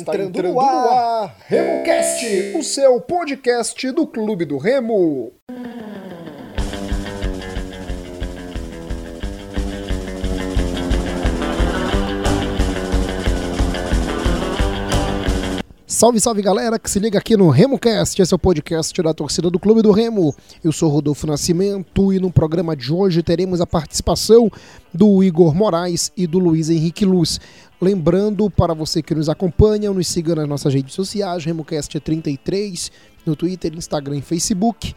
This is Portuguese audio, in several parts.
Está entrando, entrando no ar, RemoCast, o seu podcast do Clube do Remo. Salve, salve galera que se liga aqui no RemoCast, esse é o podcast da torcida do Clube do Remo. Eu sou Rodolfo Nascimento e no programa de hoje teremos a participação do Igor Moraes e do Luiz Henrique Luz. Lembrando para você que nos acompanha, nos siga nas nossas redes sociais, RemoCast33, no Twitter, Instagram e Facebook,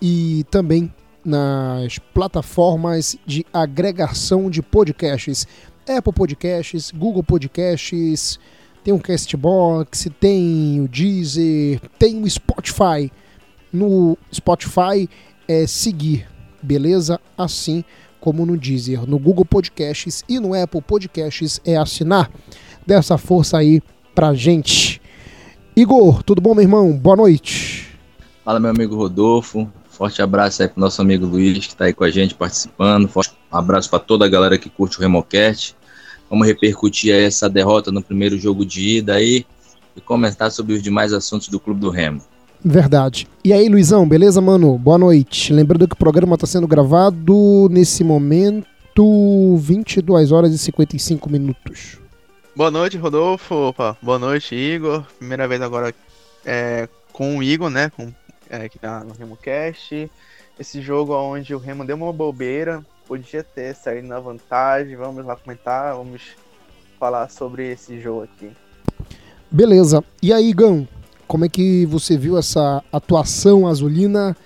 e também nas plataformas de agregação de podcasts, Apple Podcasts, Google Podcasts, tem o Castbox, tem o Deezer, tem o Spotify. No Spotify é seguir, beleza? Assim como no Deezer, no Google Podcasts e no Apple Podcasts é assinar. Dessa força aí pra gente. Igor, tudo bom, meu irmão? Boa noite. Fala, meu amigo Rodolfo. Forte abraço aí pro nosso amigo Luiz, que tá aí com a gente participando. Forte abraço para toda a galera que curte o Remocast. Vamos repercutir essa derrota no primeiro jogo de ida aí e comentar sobre os demais assuntos do Clube do Remo. Verdade. E aí, Luizão, beleza, mano? Boa noite. Lembrando que o programa está sendo gravado nesse momento 22 horas e 55 minutos. Boa noite, Rodolfo. Opa, boa noite, Igor. Primeira vez agora é, com o Igor, né? Com, é, que tá no RemoCast. Esse jogo onde o Remo deu uma bobeira, podia ter saído na vantagem. Vamos lá comentar, vamos falar sobre esse jogo aqui. Beleza. E aí, Gão, como é que você viu essa atuação azulina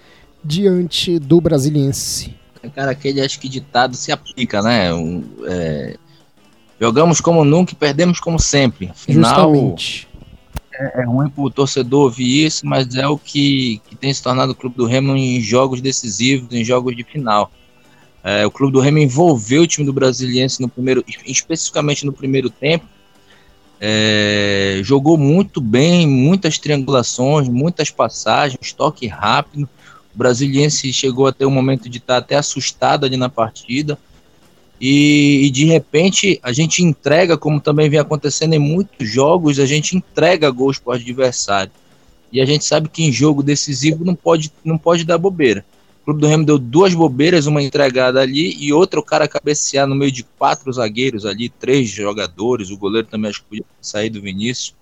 diante do Brasiliense? Cara, aquele acho que ditado se aplica, né? Um, é, jogamos como nunca e perdemos como sempre. Afinal, Justamente. É, é ruim pro torcedor ouvir isso, mas é o que, que tem se tornado o Clube do Remo em jogos decisivos, em jogos de final. É, o Clube do Remo envolveu o time do Brasiliense no primeiro, especificamente no primeiro tempo. É, jogou muito bem, muitas triangulações, muitas passagens, toque rápido. O Brasiliense chegou até o momento de estar até assustado ali na partida. E, e, de repente a gente entrega, como também vem acontecendo em muitos jogos, a gente entrega gols para o adversário. E a gente sabe que em jogo decisivo não pode, não pode dar bobeira. O Clube do Remo deu duas bobeiras, uma entregada ali e outra o cara cabecear no meio de quatro zagueiros ali, três jogadores, o goleiro também acho que podia sair do Vinícius.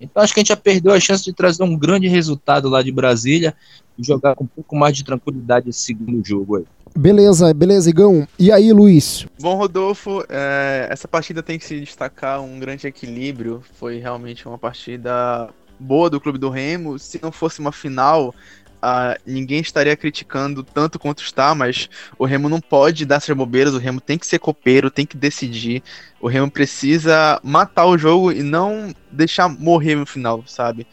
Então acho que a gente já perdeu a chance de trazer um grande resultado lá de Brasília e jogar com um pouco mais de tranquilidade esse segundo jogo aí. Beleza, beleza, Igão. E aí, Luiz? Bom, Rodolfo, é, essa partida tem que se destacar um grande equilíbrio. Foi realmente uma partida boa do Clube do Remo. Se não fosse uma final, uh, ninguém estaria criticando tanto quanto está, mas o Remo não pode dar essas bobeiras, o Remo tem que ser copeiro, tem que decidir. O Remo precisa matar o jogo e não deixar morrer no final, sabe?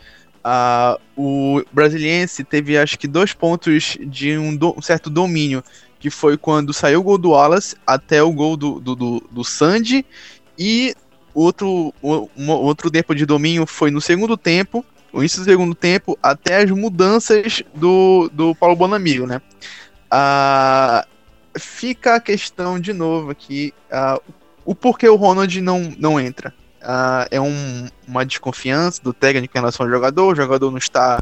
Uh, o Brasiliense teve acho que dois pontos de um, do, um, certo domínio, que foi quando saiu o gol do Wallace até o gol do, do, do, do Sandy, e outro, um, outro tempo de domínio foi no segundo tempo, o início do segundo tempo até as mudanças do, do Paulo Bonamigo, né? Ah, fica a questão de novo aqui, ah, o porquê o Ronald não, não entra. Ah, é um, uma desconfiança do técnico em relação ao jogador, o jogador não está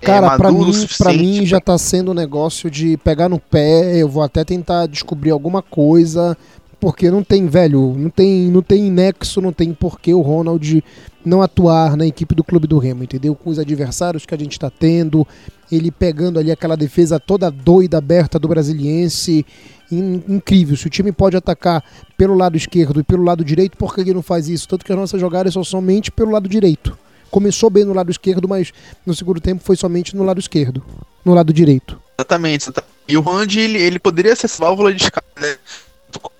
é, Cara, para mim, pra mim já tá sendo um negócio de pegar no pé, eu vou até tentar descobrir alguma coisa, porque não tem, velho, não tem, não tem nexo, não tem porquê o Ronald não atuar na equipe do Clube do Remo, entendeu? Com os adversários que a gente está tendo, ele pegando ali aquela defesa toda doida, aberta do Brasiliense, incrível. Se o time pode atacar pelo lado esquerdo e pelo lado direito, por que ele não faz isso? Tanto que as nossas jogadas são somente pelo lado direito. Começou bem no lado esquerdo, mas no segundo tempo foi somente no lado esquerdo, no lado direito. Exatamente. E o Ronald, ele, ele poderia ser válvula de escape, né?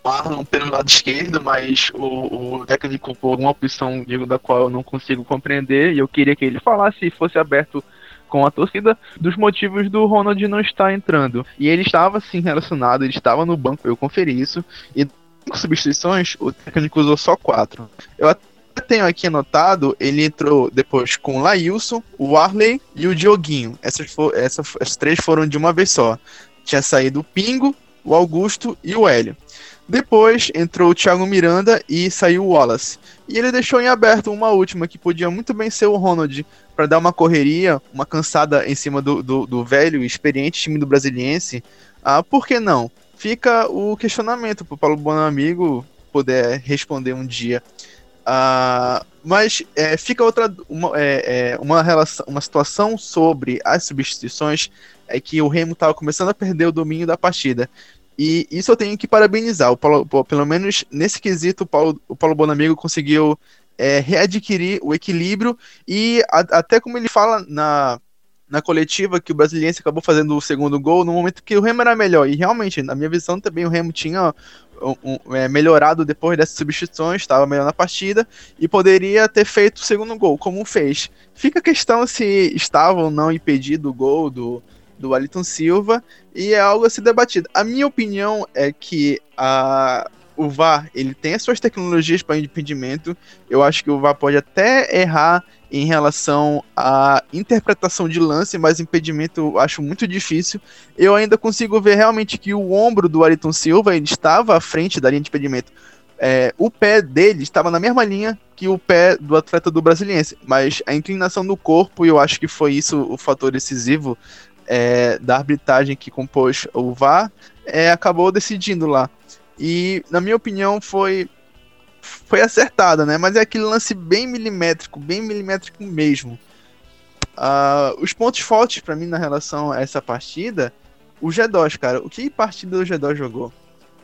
Marlon pelo lado esquerdo, mas o, o, técnico, por uma opção digo, da qual eu não consigo compreender, e eu queria que ele falasse e fosse aberto com a torcida dos motivos do Ronald não estar entrando. E ele estava sim relacionado, ele estava no banco, eu conferi isso, e com substituições, o técnico usou só quatro. Eu até tenho aqui anotado, ele entrou depois com o Lailson, o Arley e o Dioguinho. Essas, for, essas, essas três foram de uma vez só. Tinha saído o Pingo, o Augusto e o Hélio. Depois entrou o Thiago Miranda e saiu o Wallace. E ele deixou em aberto uma última que podia muito bem ser o Ronald para dar uma correria, uma cansada em cima do, do, do velho e experiente time do Brasiliense. Ah, por que não? Fica o questionamento para o Paulo Bonamigo poder responder um dia. Ah, mas é, fica outra uma, é, é, uma relação, uma situação sobre as substituições é que o Remo estava começando a perder o domínio da partida. E isso eu tenho que parabenizar. O Paulo, pelo menos nesse quesito, o Paulo, o Paulo Bonamigo conseguiu é, readquirir o equilíbrio e a, até como ele fala na, na coletiva que o Brasiliense acabou fazendo o segundo gol no momento que o Remo era melhor. E realmente, na minha visão, também o Remo tinha um, um, é, melhorado depois dessas substituições, estava melhor na partida e poderia ter feito o segundo gol, como fez. Fica a questão se estava ou não impedido o gol do, do Aliton Silva, e é algo a ser debatido. A minha opinião é que a, o VAR ele tem as suas tecnologias para impedimento. Eu acho que o VAR pode até errar em relação à interpretação de lance, mas impedimento eu acho muito difícil. Eu ainda consigo ver realmente que o ombro do Ayrton Silva ele estava à frente da linha de impedimento. É, o pé dele estava na mesma linha que o pé do atleta do Brasiliense, mas a inclinação do corpo, eu acho que foi isso o fator decisivo é, da arbitragem que compôs o VAR, é, acabou decidindo lá. E, na minha opinião, foi foi acertada, né? Mas é aquele lance bem milimétrico, bem milimétrico mesmo. Uh, os pontos fortes para mim na relação a essa partida, o G2, cara. O que partida o G2 jogou?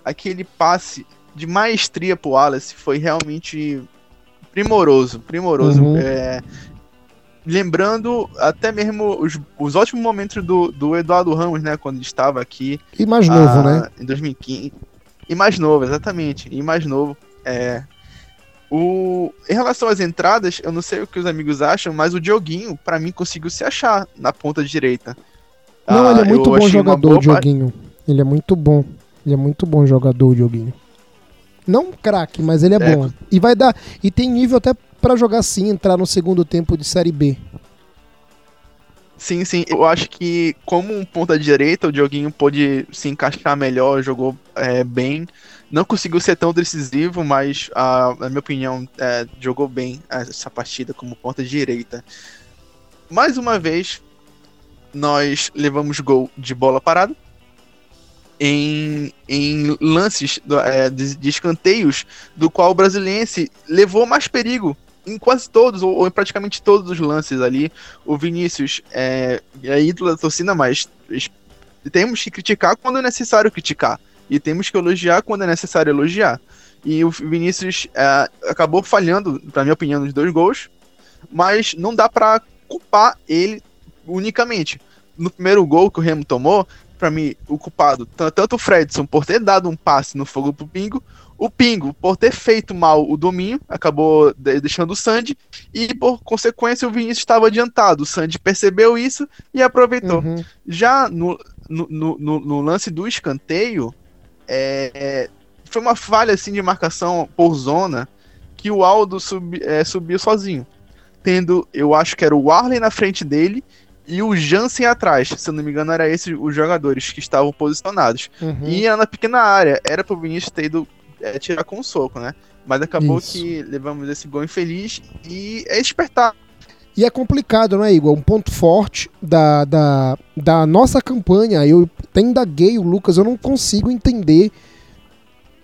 Aquele passe de maestria pro Wallace foi realmente primoroso, primoroso. Uhum. É, lembrando até mesmo os, os ótimos momentos do, do Eduardo Ramos, né? Quando ele estava aqui. E mais novo, né? Em 2015. E mais novo, exatamente. E mais novo. É, o, em relação às entradas, eu não sei o que os amigos acham, mas o Dioguinho, para mim, conseguiu se achar na ponta direita. Não, ah, ele é muito bom jogador, o Dioguinho. Ele é muito bom. Ele é muito bom jogador, o Dioguinho. Não craque, mas ele é, é, bom. E vai dar. E tem nível até para jogar sim, entrar no segundo tempo de Série B. Sim, sim. Eu acho que como um ponta direita, o Dioguinho pôde se encaixar melhor, jogou é, bem. Não conseguiu ser tão decisivo, mas a, na minha opinião é, jogou bem essa partida como ponta direita. Mais uma vez, nós levamos gol de bola parada. Em, em lances é, de, de, escanteios, do qual o brasiliense levou mais perigo em quase todos, ou, em praticamente todos os lances ali. O Vinícius é, é ídolo da torcida, mas temos que criticar quando é necessário criticar. E temos que elogiar quando é necessário elogiar. E o Vinícius é, acabou falhando, na minha opinião, nos dois gols. Mas não dá para culpar ele unicamente. No primeiro gol que o Remo tomou, para mim, o culpado, tanto o Fredson por ter dado um passe no fogo pro Pingo, o Pingo por ter feito mal o domínio, acabou deixando o Sandy, e por consequência o Vinícius estava adiantado. O Sandy percebeu isso e aproveitou. Uhum. Já no, no, no, no, lance do escanteio, é, foi uma falha assim de marcação por zona que o Aldo sub, é, subiu sozinho. Tendo, eu acho que era o Arley na frente dele e o Jansen atrás. Se eu não me engano, era esses os jogadores que estavam posicionados. Uhum. E na pequena área, era pro Vinícius ter ido é, tirar com um soco, né? Mas acabou Isso. que levamos esse gol infeliz e é despertar. E é complicado, né, Igor? Um ponto forte da, da, da nossa campanha. Eu até indaguei o Lucas, eu não consigo entender.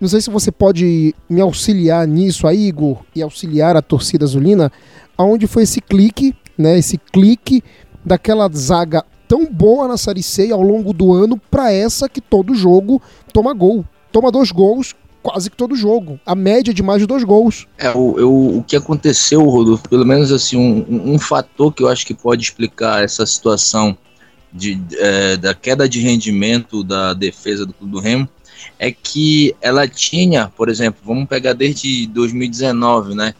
Não sei se você pode me auxiliar nisso aí, Igor, e auxiliar a torcida azulina, aonde foi esse clique, né? Esse clique daquela zaga tão boa na Série C ao longo do ano para essa que todo jogo toma gol. Toma dois gols quase que todo jogo. A média de mais de dois gols. É, o, eu, o que aconteceu, Rodolfo, pelo menos assim, um, um fator que eu acho que pode explicar essa situação de, é, da queda de rendimento da defesa do Clube do Remo é que ela tinha, por exemplo, vamos pegar desde 2019, né?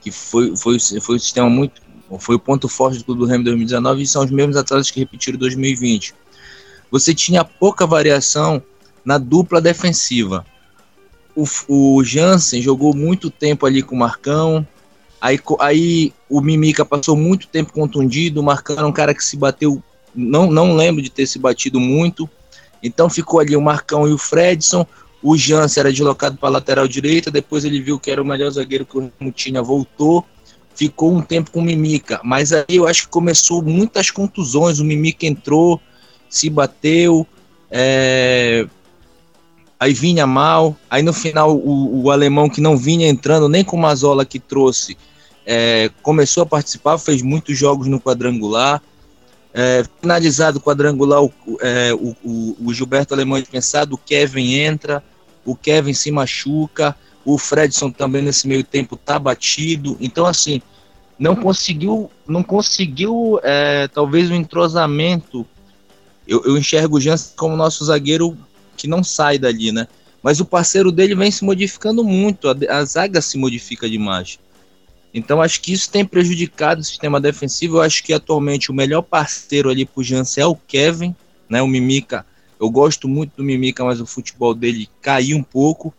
Que foi, foi, foi um sistema muito. Foi o ponto forte do Clube do Remo em 2019 e são os mesmos atletas que repetiram em 2020. Você tinha pouca variação na dupla defensiva. O, o Jansen jogou muito tempo ali com o Marcão. Aí, aí o Mimica passou muito tempo contundido. O Marcão era um cara que se bateu. Não, não lembro de ter se batido muito. Então ficou ali o Marcão e o Fredson. O Jansen era deslocado para lateral direita, depois ele viu que era o melhor zagueiro que o Remo tinha, voltou, ficou um tempo com o Mimica. Mas aí eu acho que começou muitas contusões, o Mimica entrou, se bateu, é... aí vinha mal, aí no final o, o, alemão que não vinha entrando, nem com o Mazola que trouxe, é... começou a participar, fez muitos jogos no quadrangular, é, finalizado o quadrangular, o, é, o, o, o, Gilberto Alemão é dispensado, o Kevin entra, o Kevin se machuca, o Fredson também nesse meio tempo tá batido. Então, assim, não conseguiu, não conseguiu é, talvez o um entrosamento. Eu, eu enxergo o Jansen como nosso zagueiro que não sai dali, né? Mas o parceiro dele vem se modificando muito, a, a zaga se modifica demais. Então acho que isso tem prejudicado o sistema defensivo. Eu acho que atualmente o melhor parceiro ali pro Jansen é o Kevin, né? O Mimica. Eu gosto muito do Mimica, mas o futebol dele caiu um pouco.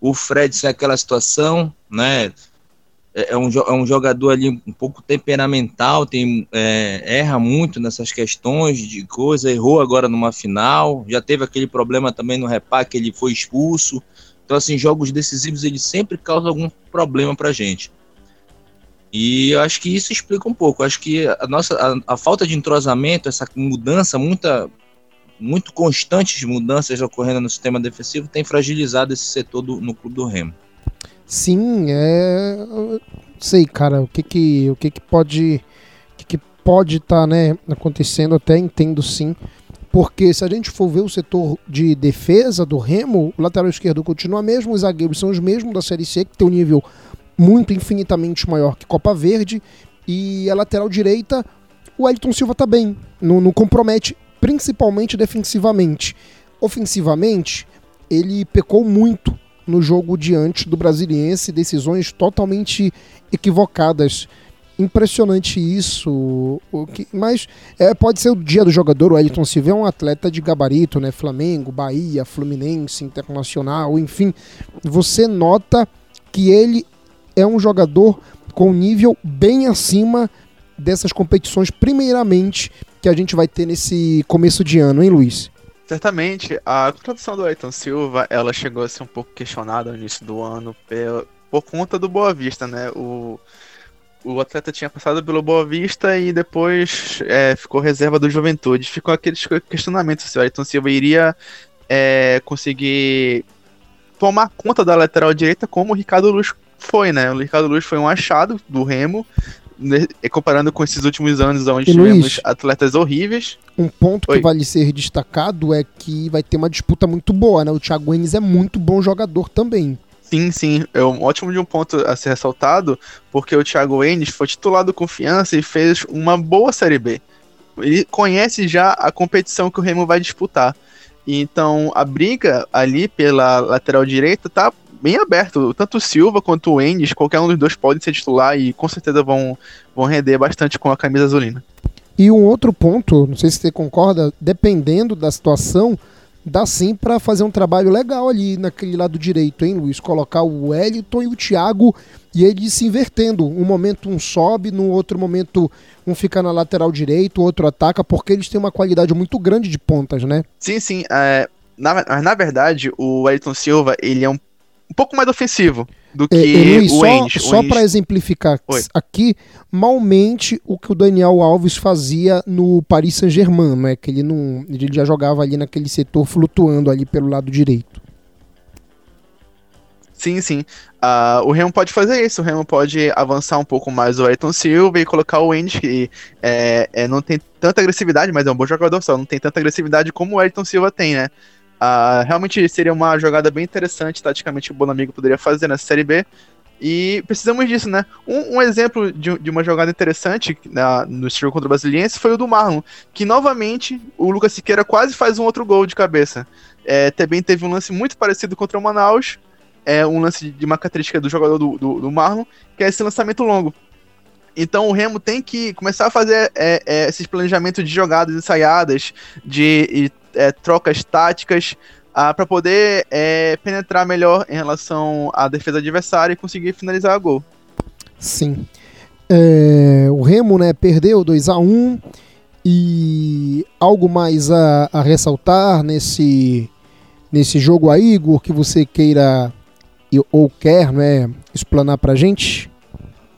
O Fred é aquela situação, né? É, é um, é um jogador ali um pouco temperamental, tem, é, erra muito nessas questões de coisa, errou agora numa final, já teve aquele problema também no repá que ele foi expulso. Então, assim, jogos decisivos ele sempre causa algum problema pra gente. E eu acho que isso explica um pouco. Eu acho que a nossa a, a, falta de entrosamento, essa mudança, muita, muito constante de mudanças ocorrendo no sistema defensivo, tem fragilizado esse setor do, no clube do Remo. Sim, é. Sei, cara, o que que, o que, que pode. O que, que pode estar tá, né, acontecendo, até entendo sim. Porque se a gente for ver o setor de defesa do Remo, o lateral esquerdo continua mesmo, os zagueiros são os mesmos da Série C, que tem um nível muito infinitamente maior que Copa Verde. E a lateral direita, o Elton Silva tá bem, não, não compromete, principalmente defensivamente. Ofensivamente, ele pecou muito no jogo diante do Brasiliense, decisões totalmente equivocadas. Impressionante isso. Mas é, pode ser o dia do jogador. O Elton Silva é um atleta de gabarito, né? Flamengo, Bahia, Fluminense, Internacional, enfim. Você nota que ele é um jogador com nível bem acima dessas competições, primeiramente, que a gente vai ter nesse começo de ano, hein, Luiz? Certamente, a contratação do Ayrton Silva, ela chegou a ser um pouco questionada no início do ano por, por conta do Boa Vista, né? O, o atleta tinha passado pelo Boa Vista e depois é, ficou reserva do Juventude. Ficou aquele questionamento se o Ayrton Silva iria é, conseguir tomar conta da lateral direita como o Ricardo Luz foi, né? O Ricardo Luz foi um achado do Remo? Comparando com esses últimos anos onde e tivemos Luiz, atletas horríveis. Um ponto Oi. que vale ser destacado é que vai ter uma disputa muito boa, né? O Thiago Enes é muito bom jogador também. Sim, sim, é um ótimo de um ponto a ser ressaltado, porque o Thiago Enes foi titular do Confiança e fez uma boa Série B. Ele conhece já a competição que o Remo vai disputar. Então, a briga ali pela lateral direita tá bem aberto. Tanto o Silva quanto o Endes, qualquer um dos dois pode ser titular e com certeza vão, vão render bastante com a camisa azulina. E um outro ponto, não sei se você concorda, dependendo da situação, dá sim para fazer um trabalho legal ali naquele lado direito, hein, Luiz? Colocar o Wellington e o Thiago e eles se invertendo. Um momento um sobe, no outro momento um fica na lateral direito, o outro ataca, porque eles têm uma qualidade muito grande de pontas, né? Sim, sim. É, na, na verdade, o Wellington Silva, ele é um um pouco mais ofensivo do que é, Luiz, o. Só, só para exemplificar Oi. aqui, malmente o que o Daniel Alves fazia no Paris Saint-Germain, né? Que ele não, ele já jogava ali naquele setor flutuando ali pelo lado direito. Sim, sim. Uh, o Remo pode fazer isso. O Remo pode avançar um pouco mais o Ayrton Silva e colocar o Endes, que é, é, não tem tanta agressividade, mas é um bom jogador só. Não tem tanta agressividade como o Ayrton Silva tem, né? Uh, realmente seria uma jogada bem interessante, taticamente, o Bonamigo poderia fazer na Série B. E precisamos disso, né? Um, um exemplo de, de, uma jogada interessante na, no estilo contra o Brasiliense foi o do Marlon, que novamente o Lucas Siqueira quase faz um outro gol de cabeça. É, também teve um lance muito parecido contra o Manaus, é um lance de uma característica do jogador do, do, do Marlon, que é esse lançamento longo. Então o Remo tem que começar a fazer é, é, esses planejamentos de jogadas ensaiadas, de é, trocas táticas ah, para poder é, penetrar melhor em relação à defesa adversária e conseguir finalizar a gol. Sim. É, o Remo né, perdeu 2 a 1 e algo mais a, a ressaltar nesse, nesse jogo aí, Igor, que você queira ou quer né, explanar pra gente?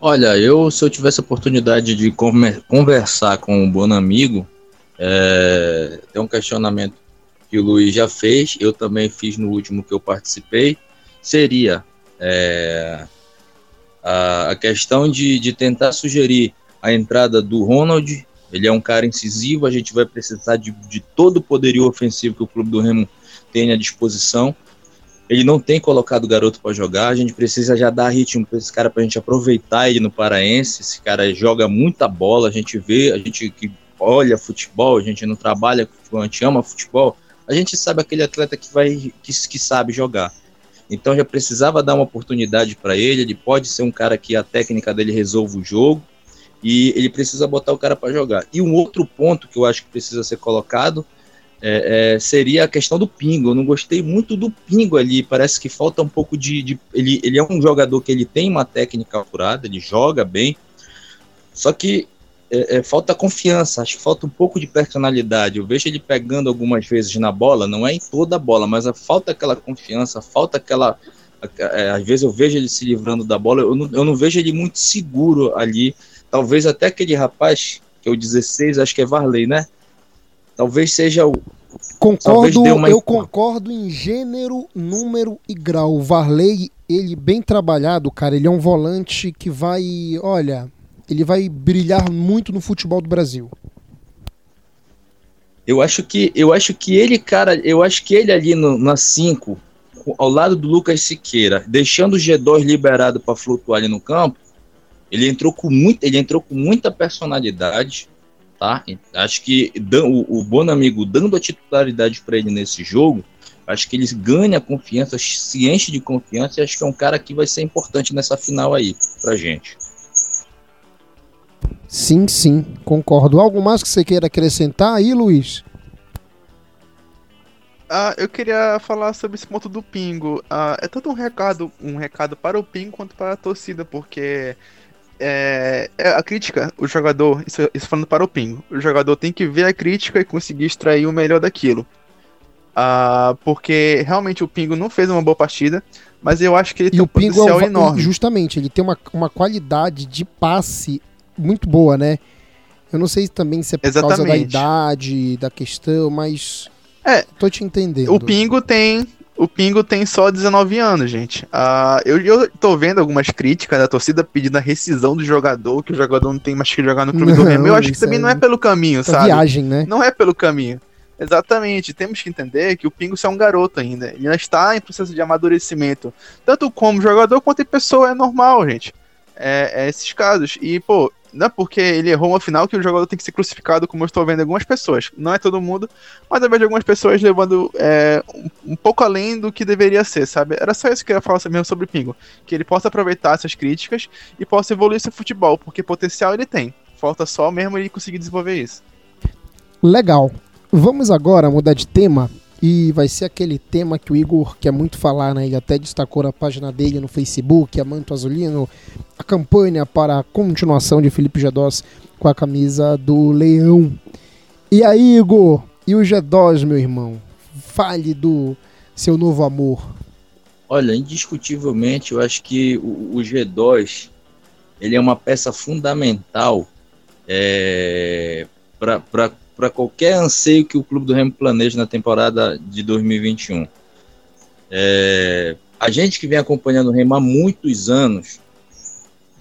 Olha, eu se eu tivesse a oportunidade de conversar com um bom amigo, é, tem um questionamento que o Luiz já fez, eu também fiz no último que eu participei, seria é, a, a, questão de, de tentar sugerir a entrada do Ronald. Ele é um cara incisivo, a gente vai precisar de, de todo o poderio ofensivo que o clube do Remo tem à disposição. Ele não tem colocado o garoto para jogar, a gente precisa já dar ritmo para esse cara para a gente aproveitar ele no Paraense. Esse cara joga muita bola, a gente vê, a gente que olha futebol, a gente não trabalha com futebol, a gente ama futebol, a gente sabe aquele atleta que vai que, que sabe jogar. Então já precisava dar uma oportunidade para ele. Ele pode ser um cara que a técnica dele resolve o jogo e ele precisa botar o cara para jogar. E um outro ponto que eu acho que precisa ser colocado é, é, seria a questão do Pingo. Eu não gostei muito do Pingo ali. Parece que falta um pouco de. de ele, ele é um jogador que ele tem uma técnica apurada, ele joga bem. Só que é, é, falta confiança, acho que falta um pouco de personalidade. Eu vejo ele pegando algumas vezes na bola, não é em toda a bola, mas falta aquela confiança, falta aquela. É, às vezes eu vejo ele se livrando da bola, eu não, eu não vejo ele muito seguro ali. Talvez até aquele rapaz, que é o 16, acho que é Varley, né? Talvez seja o. Concordo, uma... eu concordo em gênero, número e grau. O Varley, ele bem trabalhado, cara, ele é um volante que vai, olha, ele vai brilhar muito no futebol do Brasil. Eu acho que eu acho que ele, cara, eu acho que ele ali no, na 5, ao lado do Lucas Siqueira, deixando o G2 liberado para flutuar ali no campo, ele entrou com muito, ele entrou com muita personalidade, tá? Acho que o, o Bonamigo dando a titularidade para ele nesse jogo, acho que ele ganha confiança, se enche de confiança e acho que é um cara que vai ser importante nessa final aí pra gente. Sim, sim, concordo. Algo mais que você queira acrescentar aí, Luiz? Ah, eu queria falar sobre esse ponto do Pingo. Ah, é tanto um recado, um recado para o Pingo quanto para a torcida, porque é, é a crítica, o jogador, isso, isso, falando para o Pingo, o jogador tem que ver a crítica e conseguir extrair o melhor daquilo. Ah, porque realmente o Pingo não fez uma boa partida, mas eu acho que ele e tem um potencial é um, enorme. Justamente, ele tem uma, uma qualidade de passe muito boa, né? Eu não sei também se é por Exatamente. causa da idade, da questão, mas. É. Tô te entendendo. O Pingo tem. O Pingo tem só 19 anos, gente. Uh, eu, eu tô vendo algumas críticas da torcida pedindo a rescisão do jogador, que o jogador não tem mais que jogar no clube não, do Remo. Eu acho que também é... não é pelo caminho, sabe? viagem, né? Não é pelo caminho. Exatamente, temos que entender que o Pingo é um garoto ainda. Ele ainda está em processo de amadurecimento. Tanto como jogador quanto em pessoa, é normal, gente. É, é esses casos. E, pô, não é porque ele errou uma final que o jogador tem que ser crucificado, como eu estou vendo algumas pessoas. Não é todo mundo, mas eu vejo algumas pessoas levando é, um, um, pouco além do que deveria ser, sabe? Era só isso que eu ia falar mesmo sobre o Pingo. Que ele possa aproveitar essas críticas e possa evoluir seu futebol, porque potencial ele tem. Falta só mesmo ele conseguir desenvolver isso. Legal. Vamos agora mudar de tema e vai ser aquele tema que o Igor quer muito falar, né? Ele até destacou na página dele no Facebook, a Manto Azulino, a campanha para a continuação de Felipe Gedós com a camisa do Leão. E aí, Igor? E o Gedós, meu irmão? Fale do seu novo amor. Olha, indiscutivelmente, eu acho que o, o G2 ele é uma peça fundamental é, para para qualquer anseio que o Clube do Remo planeja na temporada de 2021. É, a gente que vem acompanhando o Remo há muitos anos,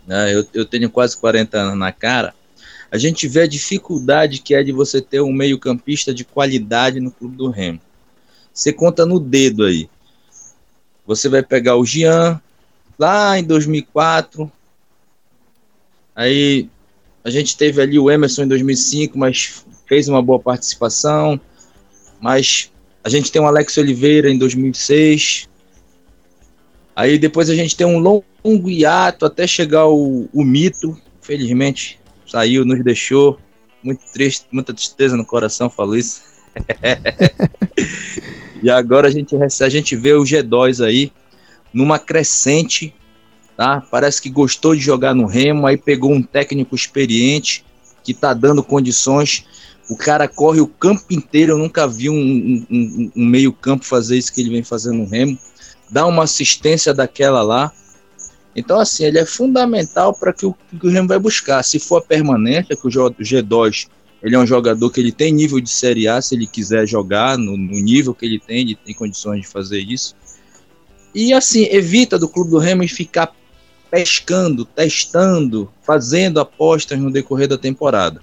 né, eu, eu tenho quase 40 anos na cara, a gente vê a dificuldade que é de você ter um meio-campista de qualidade no Clube do Remo. Você conta no dedo aí. Você vai pegar o Jean, lá em 2004. Aí a gente teve ali o Emerson em 2005, mas fez uma boa participação, mas a gente tem o Alex Oliveira em 2006. Aí depois a gente tem um longo hiato até chegar o, o mito. Felizmente saiu, nos deixou. Muito triste, muita tristeza no coração, falo isso. e agora a gente, a gente vê o G2 aí numa crescente, tá? Parece que gostou de jogar no Remo, aí pegou um técnico experiente que tá dando condições O cara corre o campo inteiro. Eu nunca vi um, um, um meio-campo fazer isso que ele vem fazendo no Remo. Dá uma assistência daquela lá. Então, assim, ele é fundamental para que, que o, Remo vai buscar. Se for a permanência, que o G2 ele é um jogador que ele tem nível de Série A, se ele quiser jogar no, no nível que ele tem, ele tem condições de fazer isso. E assim, evita do Clube do Remo ficar pescando, testando, fazendo apostas no decorrer da temporada.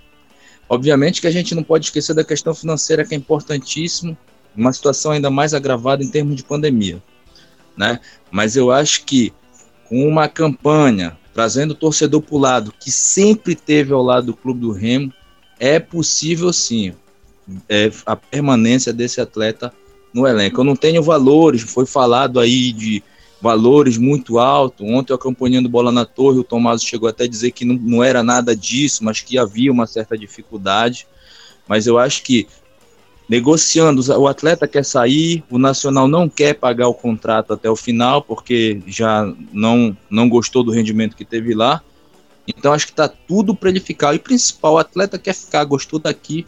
Obviamente que a gente não pode esquecer da questão financeira que é importantíssimo, uma situação ainda mais agravada em termos de pandemia, né? Mas eu acho que com uma campanha trazendo o torcedor para o lado, que sempre teve ao lado do Clube do Remo, é possível sim é, a permanência desse atleta no elenco. Eu não tenho valores, foi falado aí de valores muito altos. Ontem, acompanhando bola na torre, o Tomás chegou até a dizer que não, não era nada disso, mas que havia uma certa dificuldade. Mas eu acho que negociando, o atleta quer sair, o Nacional não quer pagar o contrato até o final, porque já não, não gostou do rendimento que teve lá. Então acho que está tudo para ele ficar. E principal, o atleta quer ficar, gostou daqui,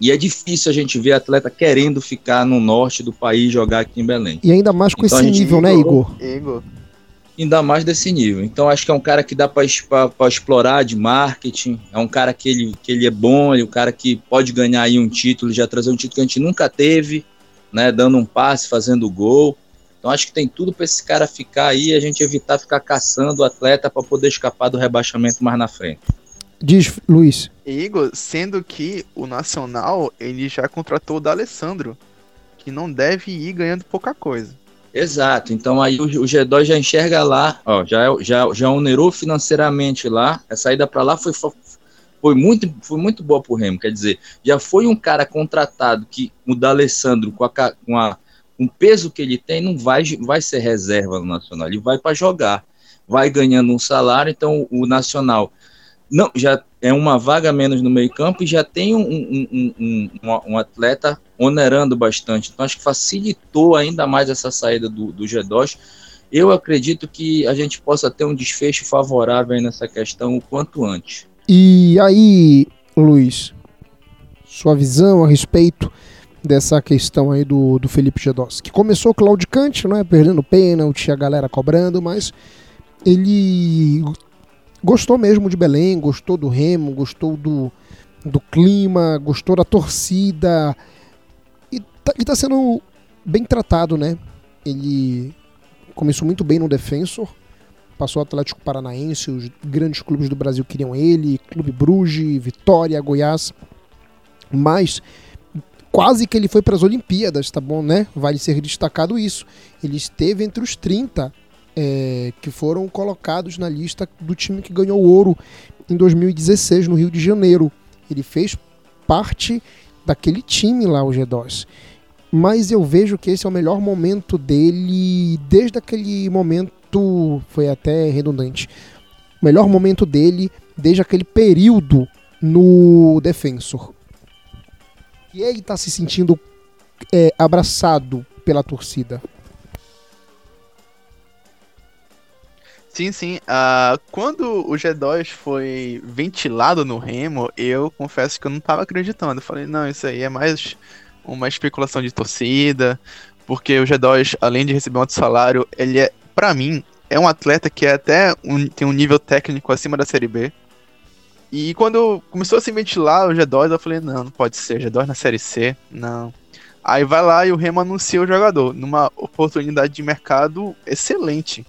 e é difícil a gente ver atleta querendo ficar no norte do país jogar aqui em Belém. E ainda mais com então, esse nível, né, Igor? Igor? Ainda mais desse nível. Então acho que é um cara que dá para explorar de marketing. É um cara que ele, que ele é bom, é um cara que pode ganhar aí um título, já trazer um título que a gente nunca teve, né? Dando um passe, fazendo gol. Então acho que tem tudo para esse cara ficar aí e a gente evitar ficar caçando o atleta para poder escapar do rebaixamento mais na frente. Diz, Luiz. Igor, sendo que o Nacional ele já contratou o D'Alessandro, que não deve ir ganhando pouca coisa. Exato, então aí o, o G2 já enxerga lá, ó, já, já, já onerou financeiramente lá, a saída para lá foi, foi, muito, foi muito boa pro Remo, quer dizer, já foi um cara contratado que o D'Alessandro com, a, com, a, com o peso que ele tem não vai, vai ser reserva no Nacional, ele vai para jogar, vai ganhando um salário, então o Nacional não, já é uma vaga menos no meio campo e já tem um, um, um, um, atleta onerando bastante. Então acho que facilitou ainda mais essa saída do, do G2. Eu acredito que a gente possa ter um desfecho favorável nessa questão o quanto antes. E aí, Luiz, sua visão a respeito dessa questão aí do, do Felipe Gedós, que começou claudicante, não é? Perdendo pênalti, a galera cobrando, mas ele gostou mesmo de Belém, gostou do Remo, gostou do, do clima, gostou da torcida. E tá, e tá sendo bem tratado, né? Ele começou muito bem no Defensor, passou Atlético Paranaense, os grandes clubes do Brasil queriam ele, Clube Bruges, Vitória, Goiás. Mas quase que ele foi para as Olimpíadas, tá bom, né? Vale ser destacado isso. Ele esteve entre os 30 é, que foram colocados na lista do time que ganhou ouro em 2016 no Rio de Janeiro. Ele fez parte daquele time lá, o G2. Mas eu vejo que esse é o melhor momento dele desde aquele momento, foi até redundante, o melhor momento dele desde aquele período no Defensor. E ele está se sentindo é, abraçado pela torcida. Sim, sim. Uh, quando o G2 foi ventilado no Remo, eu confesso que eu não tava acreditando. Eu falei, não, isso aí é mais uma especulação de torcida, porque o G2, além de receber um alto salário, ele é, para mim, é um atleta que é até um, tem um nível técnico acima da Série B. E quando começou a se ventilar o G2, eu falei, não, não pode ser, G2 na Série C, não. Aí vai lá e o Remo anuncia o jogador, numa oportunidade de mercado excelente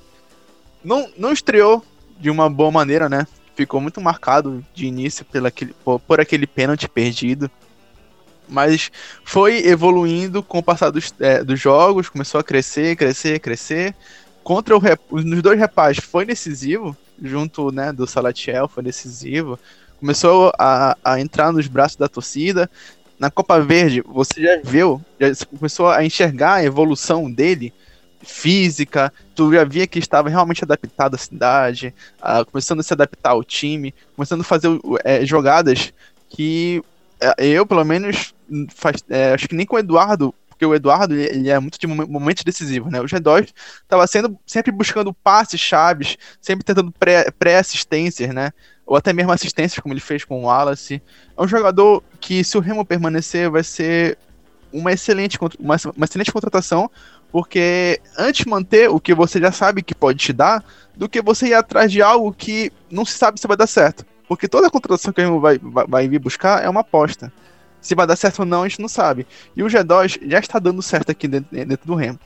não, não estreou de uma boa maneira, né? Ficou muito marcado de início pela por, por aquele pênalti perdido. Mas foi evoluindo com o passar dos, é, dos jogos, começou a crescer, crescer, crescer. Contra o nos dois repás foi decisivo, junto né, do Salatiel, foi decisivo. Começou a, a entrar nos braços da torcida. Na Copa Verde, você já viu, já começou a enxergar a evolução dele física, tu já via que estava realmente adaptado à cidade, uh, começando a se adaptar ao time, começando a fazer é, jogadas que é, eu, pelo menos, faz, é, acho que nem com o Eduardo, porque o Eduardo ele é muito de momento decisivo, né? O G2 estava sendo sempre buscando passes chaves, sempre tentando pré-assistências, né? ou até mesmo assistências, como ele fez com o Wallace. É um jogador que, se o Remo permanecer, vai ser uma excelente, uma, uma excelente contratação, porque antes manter o que você já sabe que pode te dar, do que você ir atrás de algo que não se sabe se vai dar certo. Porque toda contratação que a gente vai, vai, vai vir buscar é uma aposta. Se vai dar certo ou não, a gente não sabe. E o G2 já está dando certo aqui dentro, dentro do Remo.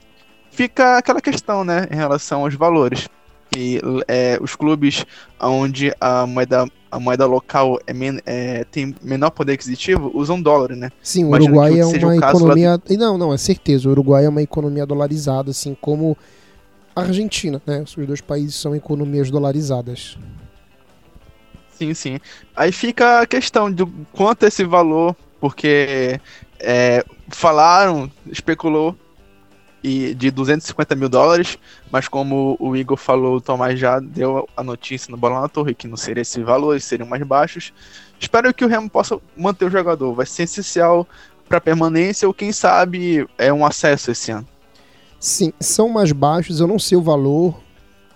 Fica aquela questão, né, em relação aos valores. E é, os clubes onde a moeda, a moeda local é, men é, tem menor poder aquisitivo usam dólar, né? Sim, o Uruguai é uma economia. Lá... Não, não, é certeza. O Uruguai é uma economia dolarizada, assim como a Argentina, né? Os dois países são economias dolarizadas. Sim, sim. Aí fica a questão de quanto esse valor, porque é, falaram, especulou e de 250 mil dólares, mas como o Igor falou, o Tomás já deu a notícia no Bola na Torre que não seria esse valor, seriam mais baixos. Espero que o Remo possa manter o jogador, vai ser essencial para permanência ou quem sabe é um acesso esse ano. Sim, são mais baixos, eu não sei o valor,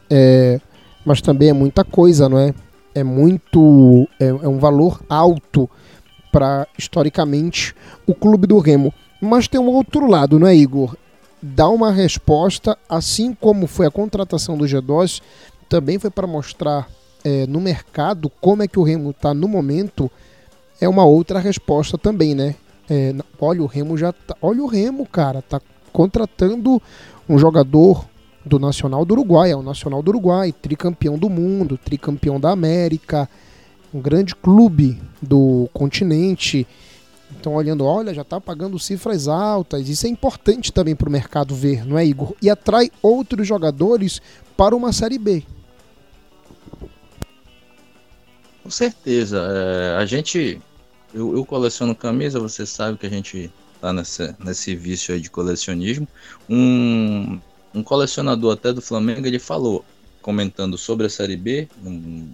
é, mas também é muita coisa, não é? É muito. É, é um valor alto para, historicamente, o clube do Remo. Mas tem um outro lado, não é, Igor? Dá uma resposta, assim como foi a contratação do G2, também foi para mostrar é, no mercado como é que o Remo está no momento. É uma outra resposta também, né? É, olha, o Remo já tá. Olha o Remo, cara, tá contratando um jogador do Nacional do Uruguai, é o Nacional do Uruguai, tricampeão do mundo, tricampeão da América, um grande clube do continente. Então, olhando, olha, já está pagando cifras altas. Isso é importante também para o mercado ver, não é, Igor? E atrai outros jogadores para uma Série B. Com certeza. É, a gente. Eu, eu coleciono camisa, você sabe que a gente tá nesse, nesse vício aí de colecionismo. Um, um colecionador até do Flamengo, ele falou, comentando sobre a Série B, num,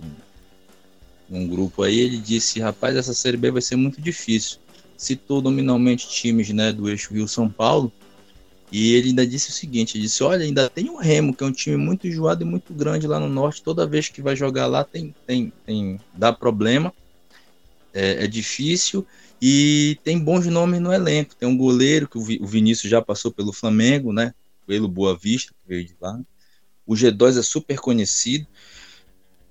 num grupo aí, ele disse, rapaz, essa Série B vai ser muito difícil. Citou nominalmente times né, do eixo Rio-São Paulo, e ele ainda disse o seguinte, disse, olha, ainda tem o Remo, que é um time muito enjoado e muito grande lá no Norte, toda vez que vai jogar lá tem, tem, tem dá problema, é, é difícil, e tem bons nomes no elenco. Tem um goleiro que o Vinícius já passou pelo Flamengo, né? Pelo Boa Vista, que veio de lá. O G2 é super conhecido.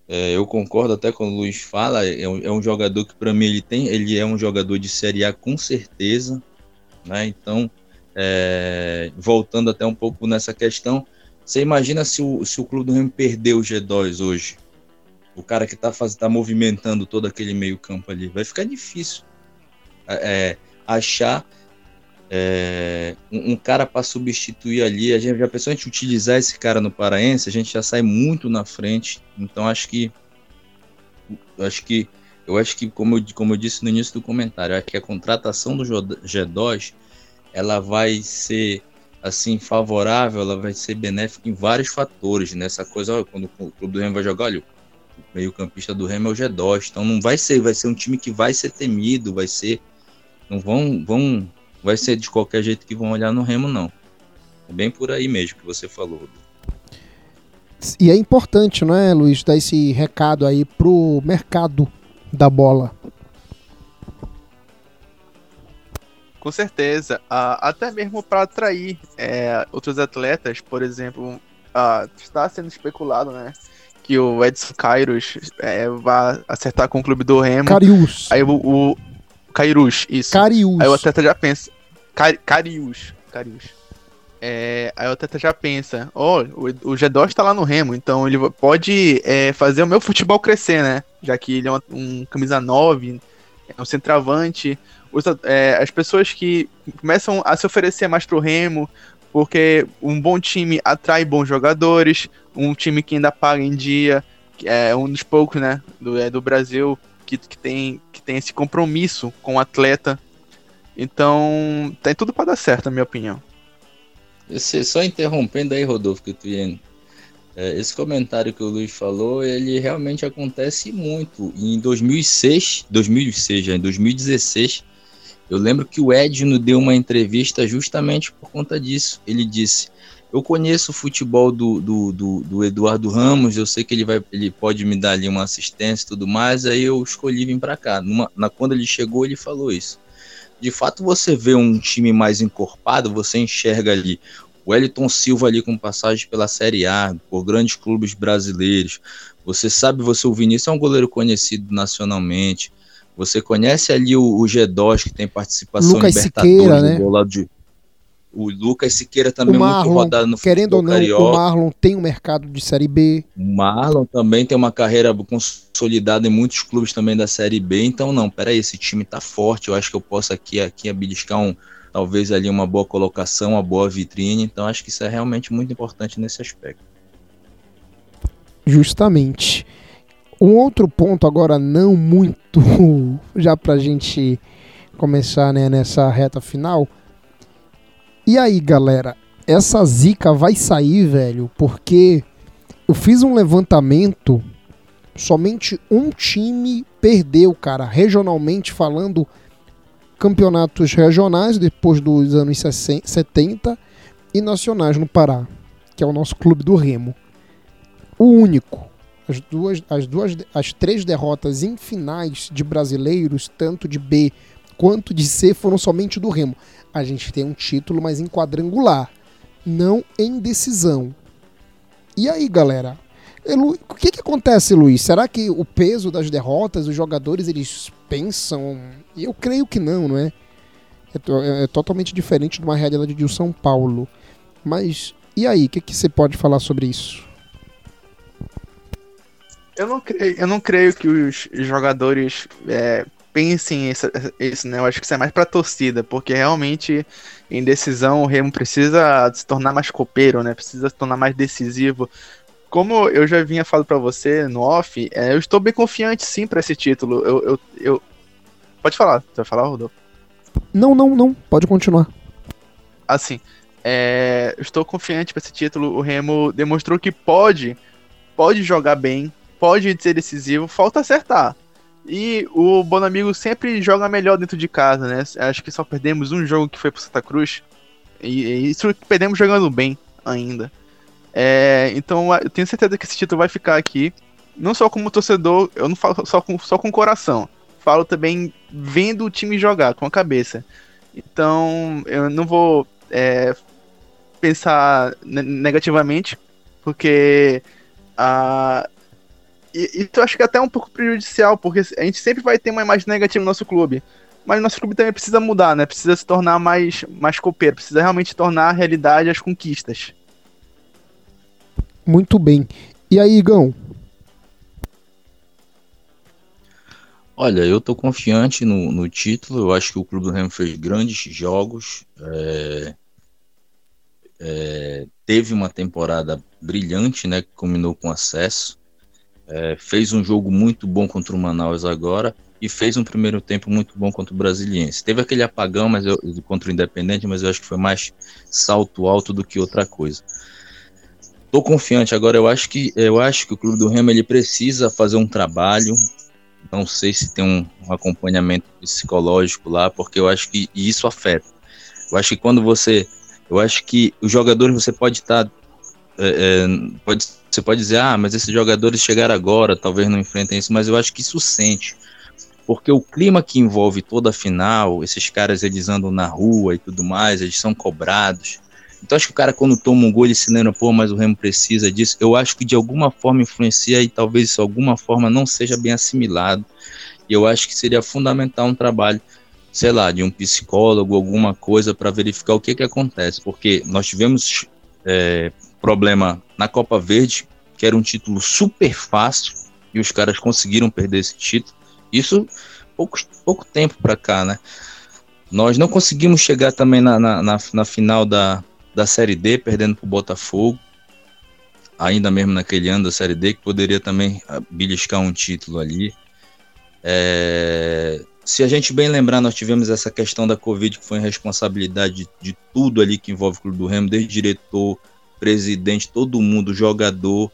É, eu concordo até com o Luiz fala. É um, é um jogador que, para mim, ele tem. Ele é um jogador de Série A com certeza. Né? Então, é, voltando até um pouco nessa questão, você imagina se o, se o Clube do Remo perder o G2 hoje? O cara que está tá movimentando todo aquele meio campo ali. Vai ficar difícil é, achar é, um, um, cara para substituir ali. A gente já pensou a gente utilizar esse cara no Paraense, a gente já sai muito na frente. Então acho que acho que eu acho que como eu, como eu disse no início do comentário, acho que a contratação do G2 ela vai ser assim favorável, ela vai ser benéfica em vários fatores nessa né? coisa. Ó, quando o clube do Remo vai jogar, olha, o meio campista do Remo é o G2, então não vai ser, vai ser um time que vai ser temido, vai ser não vão, vão, vai ser de qualquer jeito que vão olhar no Remo, não. É bem por aí mesmo que você falou. E é importante, não é, Luiz, dar esse recado aí pro mercado da bola. Com certeza, uh, até mesmo para atrair é, outros atletas, por exemplo, uh, está sendo especulado, né, que o Edson Kairos é, vai acertar com o clube do Remo. Carius. Aí o, o, Carius, isso. Carius. Aí o atleta já pensa. Car Carius. Carius. É, aí o atleta já pensa, ó, oh, o, o G2 tá lá no Remo, então ele pode é, fazer o meu futebol crescer, né? Já que ele é uma, um camisa 9, é um centroavante. Os, é, as pessoas que começam a se oferecer mais pro Remo, porque um bom time atrai bons jogadores, um time que ainda paga em dia, é um dos poucos, né, do, é, do Brasil que, que, tem, que tem esse compromisso com o atleta. Então, tem tudo para dar certo, na minha opinião. Esse, só interrompendo aí, Rodolfo, que tu ia. É, esse comentário que o Luiz falou, ele realmente acontece muito. Em 2006, 2006 já, em 2016, eu lembro que o Edno deu uma entrevista justamente por conta disso. Ele disse: eu conheço o futebol do, do, do, do, Eduardo Ramos, eu sei que ele vai, ele pode me dar ali uma assistência e tudo mais, aí eu escolhi vir para cá. Numa, na, quando ele chegou, ele falou isso. De fato, você vê um time mais encorpado, você enxerga ali o Wellington Silva ali com passagem pela Série A, por grandes clubes brasileiros. Você sabe, você o Vinícius é um goleiro conhecido nacionalmente. Você conhece ali o, o G2, que tem participação Lucas em Libertadores, Siqueira, né? do lado de, o Lucas Siqueira também o Marlon, muito rodado no querendo ou não, carioca. o Marlon tem um mercado de Série B. O Marlon também tem uma carreira consolidada em muitos clubes também da Série B. Então, não, peraí, esse time tá forte. Eu acho que eu posso aqui, aqui abiscar um, talvez ali uma boa colocação, uma boa vitrine. Então, acho que isso é realmente muito importante nesse aspecto. Justamente. Um outro ponto agora não muito já pra gente começar né, nessa reta final e aí, galera, essa zica vai sair, velho, porque eu fiz um levantamento, somente um time perdeu, cara, regionalmente falando, campeonatos regionais depois dos anos 70 e nacionais no Pará, que é o nosso clube do Remo. O único. As duas, as duas, as três derrotas em finais de brasileiros, tanto de B quanto de C, foram somente do Remo a gente tem um título, mas em quadrangular, não em decisão. E aí, galera? O que, que acontece, Luiz? Será que o peso das derrotas, os jogadores, eles pensam? Eu creio que não, não é? É, é totalmente diferente de uma realidade de São Paulo. Mas e aí, o que, que você pode falar sobre isso? Eu não creio, eu não creio que os jogadores é, pensem isso, isso, né? Eu acho que isso é mais pra torcida, porque realmente em decisão o Remo precisa se tornar mais copeiro, né? Precisa se tornar mais decisivo. Como eu já vinha falando para você no off, é, eu estou bem confiante sim para esse título. Eu, eu, eu, Pode falar, você vai falar, Rodolfo? Não, não, não. Pode continuar. Assim, é, estou confiante para esse título. O Remo demonstrou que pode, pode jogar bem, pode ser decisivo, falta acertar. E o Bonamigo sempre joga melhor dentro de casa, né? Acho que só perdemos um jogo que foi pro Santa Cruz. E, isso perdemos jogando bem ainda. É, então eu tenho certeza que esse título vai ficar aqui. Não só como torcedor, eu não falo só com, só com o coração. Falo também vendo o time jogar com a cabeça. Então eu não vou é, pensar negativamente, porque a, e isso eu acho que é até um pouco prejudicial, porque a gente sempre vai ter uma imagem negativa no nosso clube. Mas o nosso clube também precisa mudar, né? Precisa se tornar mais, mais copeiro, precisa realmente tornar a realidade as conquistas. Muito bem. E aí, Igão? Olha, eu tô confiante no, no título. Eu acho que o Clube do Remo fez grandes jogos. É, é, teve uma temporada brilhante, né? Que culminou com acesso. É, fez um jogo muito bom contra o Manaus agora e fez um primeiro tempo muito bom contra o Brasiliense. Teve aquele apagão mas eu, contra o Independente, mas eu acho que foi mais salto alto do que outra coisa. Tô confiante agora. Eu acho que eu acho que o Clube do Remo ele precisa fazer um trabalho. Não sei se tem um, um acompanhamento psicológico lá, porque eu acho que isso afeta. Eu acho que quando você, eu acho que os jogadores você pode estar, tá, é, é, pode você pode dizer, ah, mas esses jogadores chegaram agora, talvez não enfrentem isso, mas eu acho que isso sente. Porque o clima que envolve toda a final, esses caras eles andam na rua e tudo mais, eles são cobrados. Então acho que o cara quando toma um gol ele se lembra, pô, mas o Remo precisa disso. Eu acho que de alguma forma influencia e talvez isso de alguma forma não seja bem assimilado. E eu acho que seria fundamental um trabalho, sei lá, de um psicólogo, alguma coisa para verificar o que que acontece. Porque nós tivemos é, problema na Copa Verde, que era um título super fácil, e os caras conseguiram perder esse título. Isso pouco, pouco tempo para cá, né? Nós não conseguimos chegar também na, na, na, na final da, da Série D, perdendo para o Botafogo, ainda mesmo naquele ano da Série D, que poderia também beliscar um título ali. É, se a gente bem lembrar, nós tivemos essa questão da Covid, que foi responsabilidade de, de tudo ali que envolve o Clube do Remo, desde diretor, presidente, todo mundo, jogador.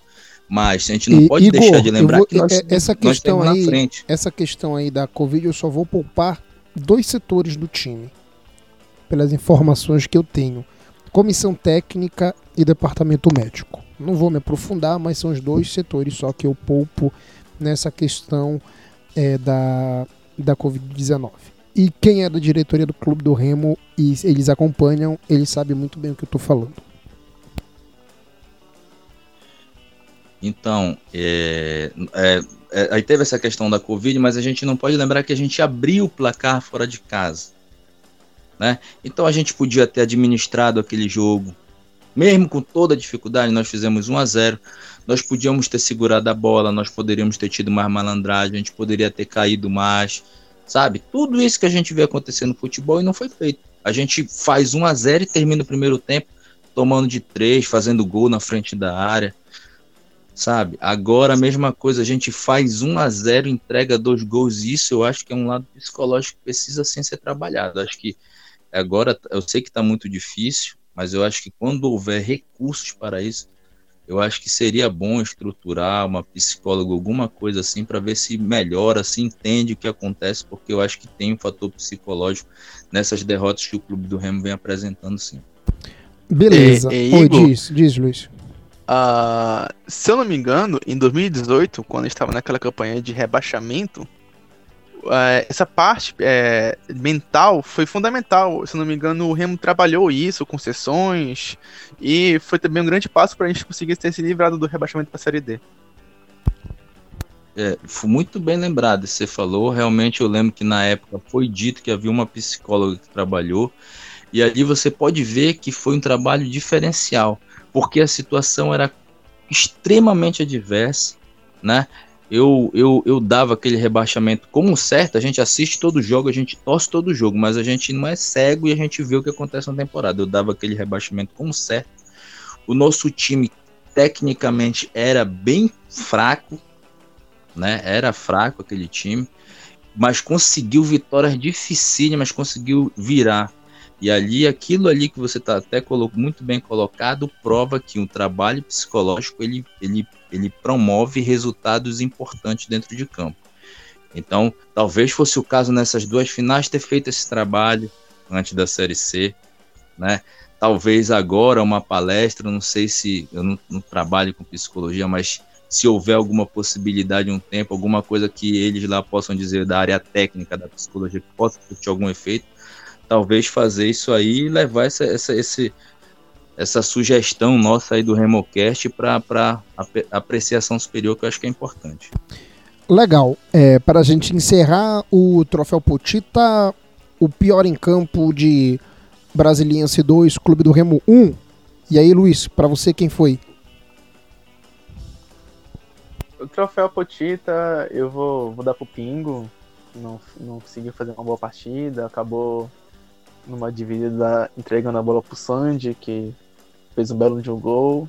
Mas a gente não e, pode Igor, deixar de lembrar vou, que nós, é, essa questão aí, Essa questão aí da Covid, eu só vou poupar dois setores do time. Pelas informações que eu tenho. comissão técnica e departamento médico. Não vou me aprofundar, mas são os dois setores só que eu poupo nessa questão é, da, da Covid-19. E quem é da diretoria do Clube do Remo e eles acompanham, eles sabem muito bem o que eu estou falando. Então, é, é, é, aí teve essa questão da Covid, mas a gente não pode lembrar que a gente abriu o placar fora de casa. Né? Então a gente podia ter administrado aquele jogo, mesmo com toda a dificuldade, nós fizemos 1 a 0 nós podíamos ter segurado a bola, nós poderíamos ter tido mais malandragem, a gente poderia ter caído mais, sabe? Tudo isso que a gente vê acontecer no futebol e não foi feito. A gente faz 1 a 0 e termina o primeiro tempo tomando de três, fazendo gol na frente da área sabe? Agora a mesma coisa, a gente faz 1 a 0 entrega dois gols, isso eu acho que é um lado psicológico que precisa sim ser trabalhado. Acho que agora, eu sei que está muito difícil, mas eu acho que quando houver recursos para isso, eu acho que seria bom estruturar uma psicóloga, alguma coisa assim, para ver se melhora, se entende o que acontece, porque eu acho que tem um fator psicológico nessas derrotas que o Clube do Remo vem apresentando, sim. Beleza. É, é, Oi, diz, diz, Luiz. Uh, se eu não me engano, em 2018, quando estava naquela campanha de rebaixamento, uh, essa parte é, mental foi fundamental. Se eu não me engano, o Remo trabalhou isso com sessões e foi também um grande passo para a gente conseguir ter se livrado do rebaixamento para a Série D. É, foi muito bem lembrado, você falou. Realmente eu lembro que na época foi dito que havia uma psicóloga que trabalhou, e ali você pode ver que foi um trabalho diferencial porque a situação era extremamente adversa, né? Eu, eu, eu dava aquele rebaixamento como certo, a gente assiste todo jogo, a gente torce todo jogo, mas a gente não é cego e a gente vê o que acontece na temporada. Eu dava aquele rebaixamento como certo. O nosso time tecnicamente era bem fraco, né? Era fraco aquele time, mas conseguiu vitórias dificílimas, conseguiu virar e ali, aquilo ali que você está até muito bem colocado, prova que um trabalho psicológico ele, ele, ele promove resultados importantes dentro de campo. Então, talvez fosse o caso nessas duas finais ter feito esse trabalho antes da Série C, né? Talvez agora uma palestra, não sei se eu não, não trabalho com psicologia, mas se houver alguma possibilidade, um tempo, alguma coisa que eles lá possam dizer da área técnica da psicologia que possa ter algum efeito, talvez fazer isso aí e levar essa, essa, esse, essa sugestão nossa aí do Remocast para apreciação superior, que eu acho que é importante. Legal. É, para a gente encerrar o Troféu Potita, o pior em campo de Brasiliense 2, Clube do Remo 1. E aí, Luiz, para você quem foi? O Troféu Potita eu vou, vou dar pro Pingo. Não, não conseguiu fazer uma boa partida, acabou numa dividida entregando a bola pro Sandy, que fez um belo de um gol.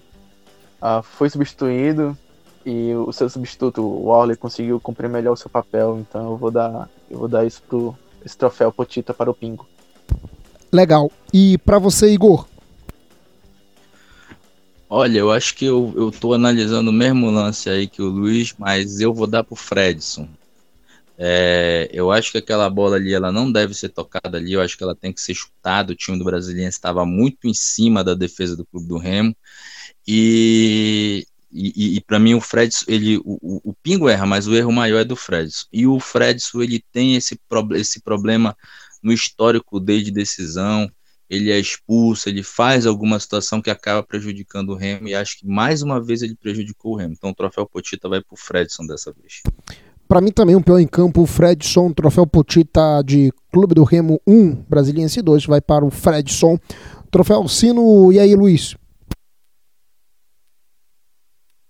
Ah, foi substituído e o seu substituto, o Warley, conseguiu cumprir melhor o seu papel. Então eu vou dar, eu vou dar isso pro esse troféu Potita para o Pingo. Legal. E para você, Igor? Olha, eu acho que eu, eu tô analisando o mesmo lance aí que o Luiz, mas eu vou dar pro Fredson. É, eu acho que aquela bola ali ela não deve ser tocada ali, eu acho que ela tem que ser chutada. O time do Brasiliense estava muito em cima da defesa do clube do Remo. E, e, e para mim o Fredson, ele, o, o, Pingo erra, mas o erro maior é do Fredson. E o Fredson ele tem esse, pro, esse problema no histórico desde decisão. Ele é expulso, ele faz alguma situação que acaba prejudicando o Remo e acho que mais uma vez ele prejudicou o Remo. Então o troféu Potita vai para o Fredson dessa vez. Para mim também um pior em campo, o Fredson, troféu Potita de Clube do Remo 1, Brasiliense 2, vai para o Fredson. Troféu Sino, e aí Luiz?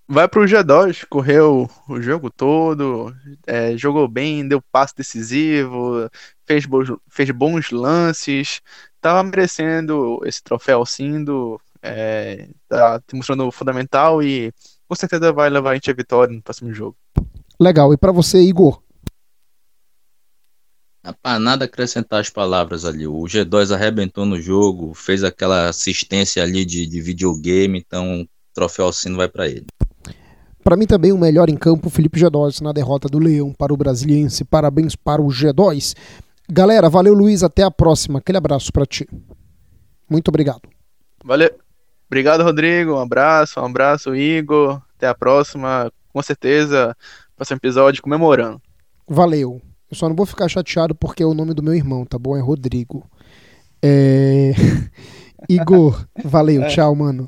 Vai para o G2, correu o jogo todo, é, jogou bem, deu passo decisivo, fez, bons, fez bons lances, estava merecendo esse troféu Sindo, é, tá mostrando fundamental e com certeza vai levar a gente à vitória no próximo jogo. Legal. E para você, Igor? Para nada acrescentar as palavras ali. O G2 arrebentou no jogo, fez aquela assistência ali de, de videogame, então o troféu Alcino vai para ele. Para mim também o melhor em campo, Felipe G2 na derrota do Leão para o Brasiliense. Parabéns para o G2. Galera, valeu Luiz, até a próxima. Aquele abraço para ti. Muito obrigado. Valeu. Obrigado, Rodrigo. Um abraço, um abraço, Igor. Até a próxima. Com certeza, próximo episódio comemorando. Valeu. Eu só não vou ficar chateado porque é o nome do meu irmão, tá bom? É Rodrigo. É... Igor, valeu. Tchau, mano.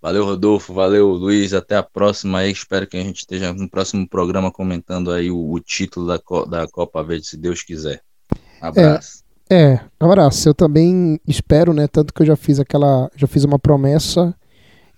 Valeu, Rodolfo. Valeu, Luiz. Até a próxima aí. Espero que a gente esteja no próximo programa comentando aí o, o título da, da Copa Verde, se Deus quiser. Abraço. É, é, abraço. Eu também espero, né? Tanto que eu já fiz aquela. Já fiz uma promessa.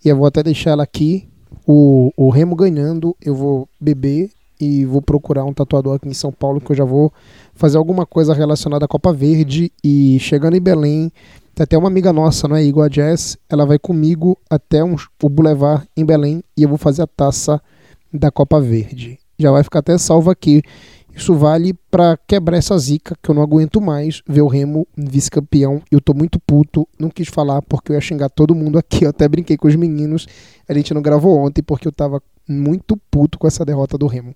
E eu vou até deixar ela aqui. O, o Remo ganhando, eu vou beber e vou procurar um tatuador aqui em São Paulo que eu já vou fazer alguma coisa relacionada à Copa Verde e chegando em Belém tem até uma amiga nossa, não é? Igor Jazz. Ela vai comigo até um, o Boulevard em Belém e eu vou fazer a taça da Copa Verde. Já vai ficar até salvo aqui. Isso vale para quebrar essa zica que eu não aguento mais ver o Remo vice-campeão. Eu tô muito puto, não quis falar porque eu ia xingar todo mundo aqui. Eu até brinquei com os meninos. A gente não gravou ontem porque eu tava muito puto com essa derrota do Remo.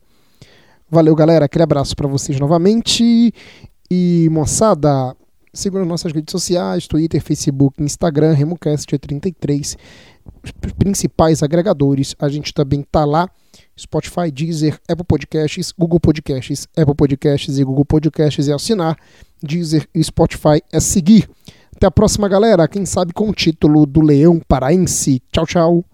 Valeu, galera. Aquele abraço para vocês novamente. E moçada, Siga nas nossas redes sociais, Twitter, Facebook, Instagram, RemoCast33, os principais agregadores. A gente também tá lá. Spotify, Deezer, Apple Podcasts, Google Podcasts, Apple Podcasts e Google Podcasts é assinar. Deezer e Spotify é seguir. Até a próxima, galera. Quem sabe com o título do Leão Paraense. Tchau, tchau.